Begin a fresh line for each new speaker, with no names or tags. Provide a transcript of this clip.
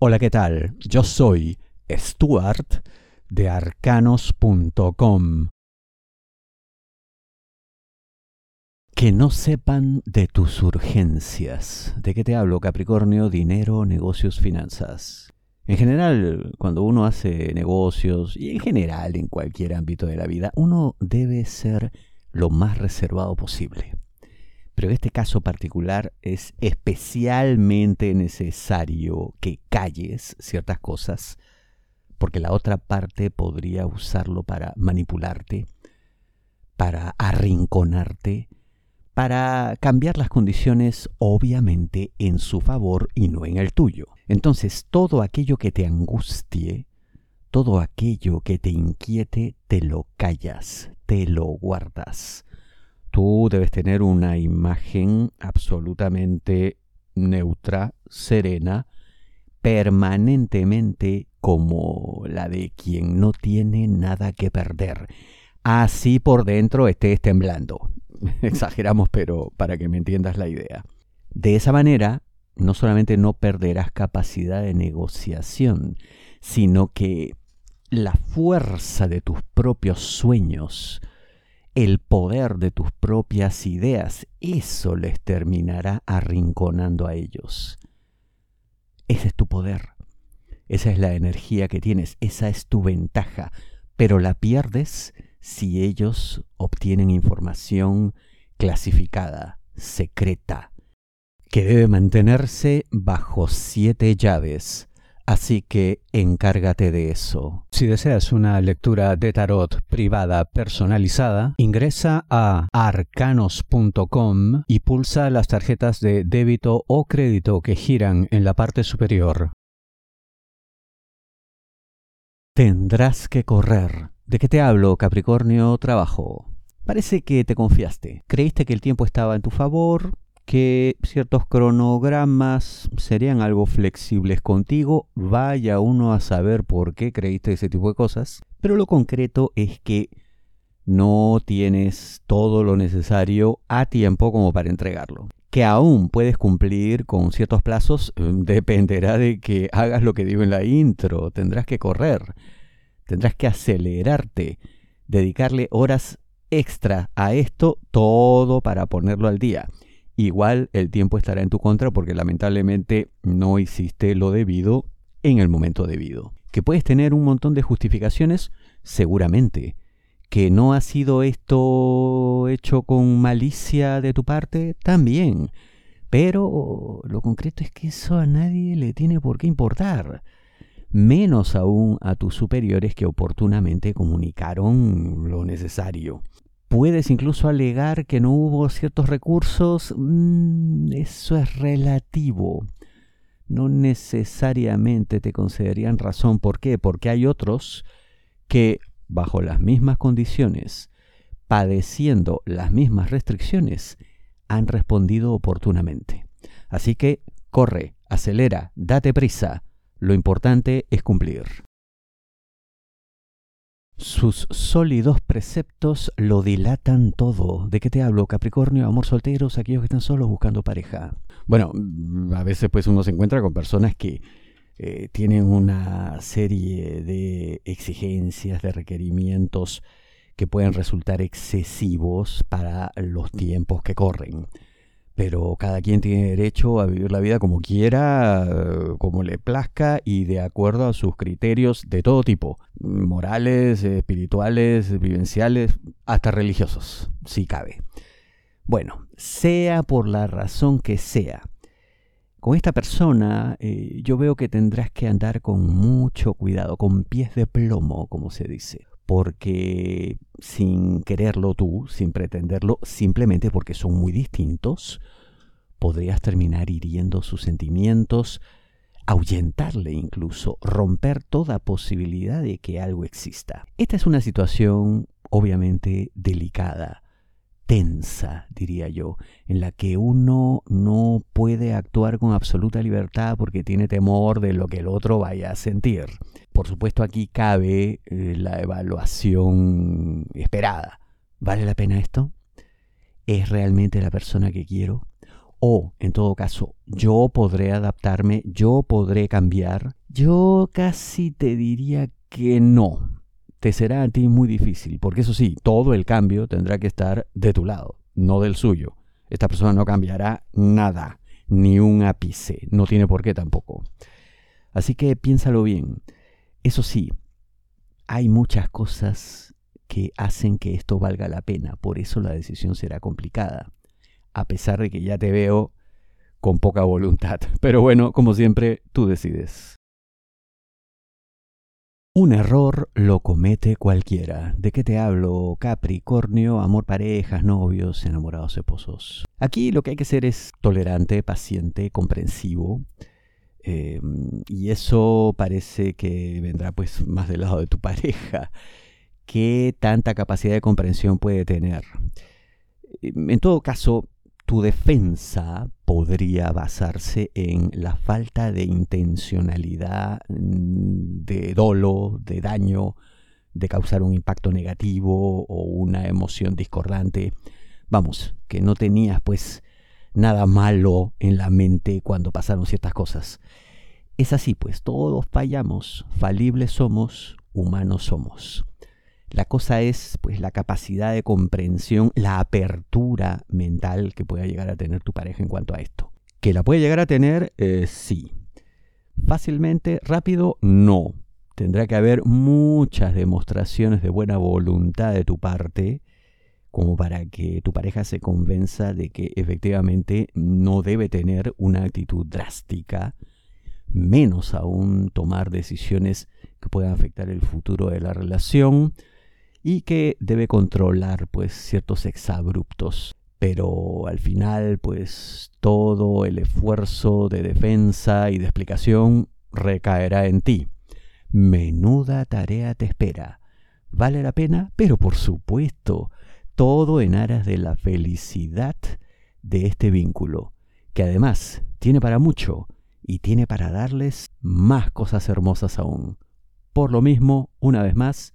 Hola, ¿qué tal? Yo soy Stuart de arcanos.com. Que no sepan de tus urgencias. ¿De qué te hablo, Capricornio? Dinero, negocios, finanzas. En general, cuando uno hace negocios, y en general en cualquier ámbito de la vida, uno debe ser lo más reservado posible. Pero en este caso particular es especialmente necesario que calles ciertas cosas, porque la otra parte podría usarlo para manipularte, para arrinconarte, para cambiar las condiciones obviamente en su favor y no en el tuyo. Entonces todo aquello que te angustie, todo aquello que te inquiete, te lo callas, te lo guardas tú debes tener una imagen absolutamente neutra, serena, permanentemente como la de quien no tiene nada que perder. Así por dentro estés temblando. Exageramos, pero para que me entiendas la idea. De esa manera, no solamente no perderás capacidad de negociación, sino que la fuerza de tus propios sueños, el poder de tus propias ideas, eso les terminará arrinconando a ellos. Ese es tu poder, esa es la energía que tienes, esa es tu ventaja, pero la pierdes si ellos obtienen información clasificada, secreta, que debe mantenerse bajo siete llaves Así que encárgate de eso. Si deseas una lectura de tarot privada personalizada, ingresa a arcanos.com y pulsa las tarjetas de débito o crédito que giran en la parte superior. Tendrás que correr. ¿De qué te hablo, Capricornio? Trabajo. Parece que te confiaste. Creíste que el tiempo estaba en tu favor, que ciertos cronogramas serían algo flexibles contigo, vaya uno a saber por qué creíste ese tipo de cosas, pero lo concreto es que no tienes todo lo necesario a tiempo como para entregarlo. Que aún puedes cumplir con ciertos plazos eh, dependerá de que hagas lo que digo en la intro, tendrás que correr, tendrás que acelerarte, dedicarle horas extra a esto, todo para ponerlo al día igual el tiempo estará en tu contra porque lamentablemente no hiciste lo debido en el momento debido. Que puedes tener un montón de justificaciones, seguramente. Que no ha sido esto hecho con malicia de tu parte, también. Pero lo concreto es que eso a nadie le tiene por qué importar. Menos aún a tus superiores que oportunamente comunicaron lo necesario. Puedes incluso alegar que no hubo ciertos recursos. Mm, eso es relativo. No necesariamente te concederían razón. ¿Por qué? Porque hay otros que, bajo las mismas condiciones, padeciendo las mismas restricciones, han respondido oportunamente. Así que corre, acelera, date prisa. Lo importante es cumplir. Sus sólidos preceptos lo dilatan todo. ¿De qué te hablo? Capricornio, amor solteros, aquellos que están solos buscando pareja. Bueno, a veces pues uno se encuentra con personas que eh, tienen una serie de exigencias, de requerimientos que pueden resultar excesivos para los tiempos que corren pero cada quien tiene derecho a vivir la vida como quiera, como le plazca y de acuerdo a sus criterios de todo tipo, morales, espirituales, vivenciales, hasta religiosos, si cabe. Bueno, sea por la razón que sea, con esta persona eh, yo veo que tendrás que andar con mucho cuidado, con pies de plomo, como se dice porque sin quererlo tú, sin pretenderlo, simplemente porque son muy distintos, podrías terminar hiriendo sus sentimientos, ahuyentarle incluso, romper toda posibilidad de que algo exista. Esta es una situación obviamente delicada, tensa, diría yo, en la que uno no puede actuar con absoluta libertad porque tiene temor de lo que el otro vaya a sentir. Por supuesto aquí cabe eh, la evaluación esperada. ¿Vale la pena esto? ¿Es realmente la persona que quiero? o, en todo caso, yo podré adaptarme, yo podré cambiar, yo casi te diría que no. Te será a ti muy difícil, porque eso sí, todo el cambio tendrá que estar de tu lado, no del suyo. Esta persona no cambiará nada, ni un ápice, no tiene por qué tampoco. Así que piénsalo bien. Eso sí, hay muchas cosas que hacen que esto valga la pena, por eso la decisión será complicada a pesar de que ya te veo con poca voluntad. Pero bueno, como siempre, tú decides. Un error lo comete cualquiera. ¿De qué te hablo? Capricornio, amor parejas, novios, enamorados, esposos. Aquí lo que hay que ser es tolerante, paciente, comprensivo. Em, y eso parece que vendrá pues más del lado de tu pareja. ¿Qué tanta capacidad de comprensión puede tener? En todo caso, tu defensa podría basarse en la falta de intencionalidad, mm, de dolo, de daño, de causar un impacto negativo o una emoción discordante. Vamos, que no tenías pues nada malo en la mente cuando pasaron ciertas cosas. Es así pues, todos fallamos, falibles somos, humanos somos. La cosa es pues la capacidad de comprensión, la apertura mental que pueda llegar a tener tu pareja en cuanto a esto. ¿Que la puede llegar a tener? Eh, sí. Fácilmente, rápido, no. Tendrá que haber muchas demostraciones de buena voluntad de tu parte como para que tu pareja se convenza de que efectivamente no debe tener una actitud drástica, menos aún tomar decisiones que puedan afectar el futuro de la relación y que debe controlar pues ciertos exabruptos. Pero al final pues todo el esfuerzo de defensa y de explicación recaerá en ti. Menuda tarea te espera. ¿Vale la pena? Pero por supuesto, todo en aras de la felicidad de este vínculo, que además tiene para mucho y tiene para darles más cosas hermosas aún. Por lo mismo, una vez más,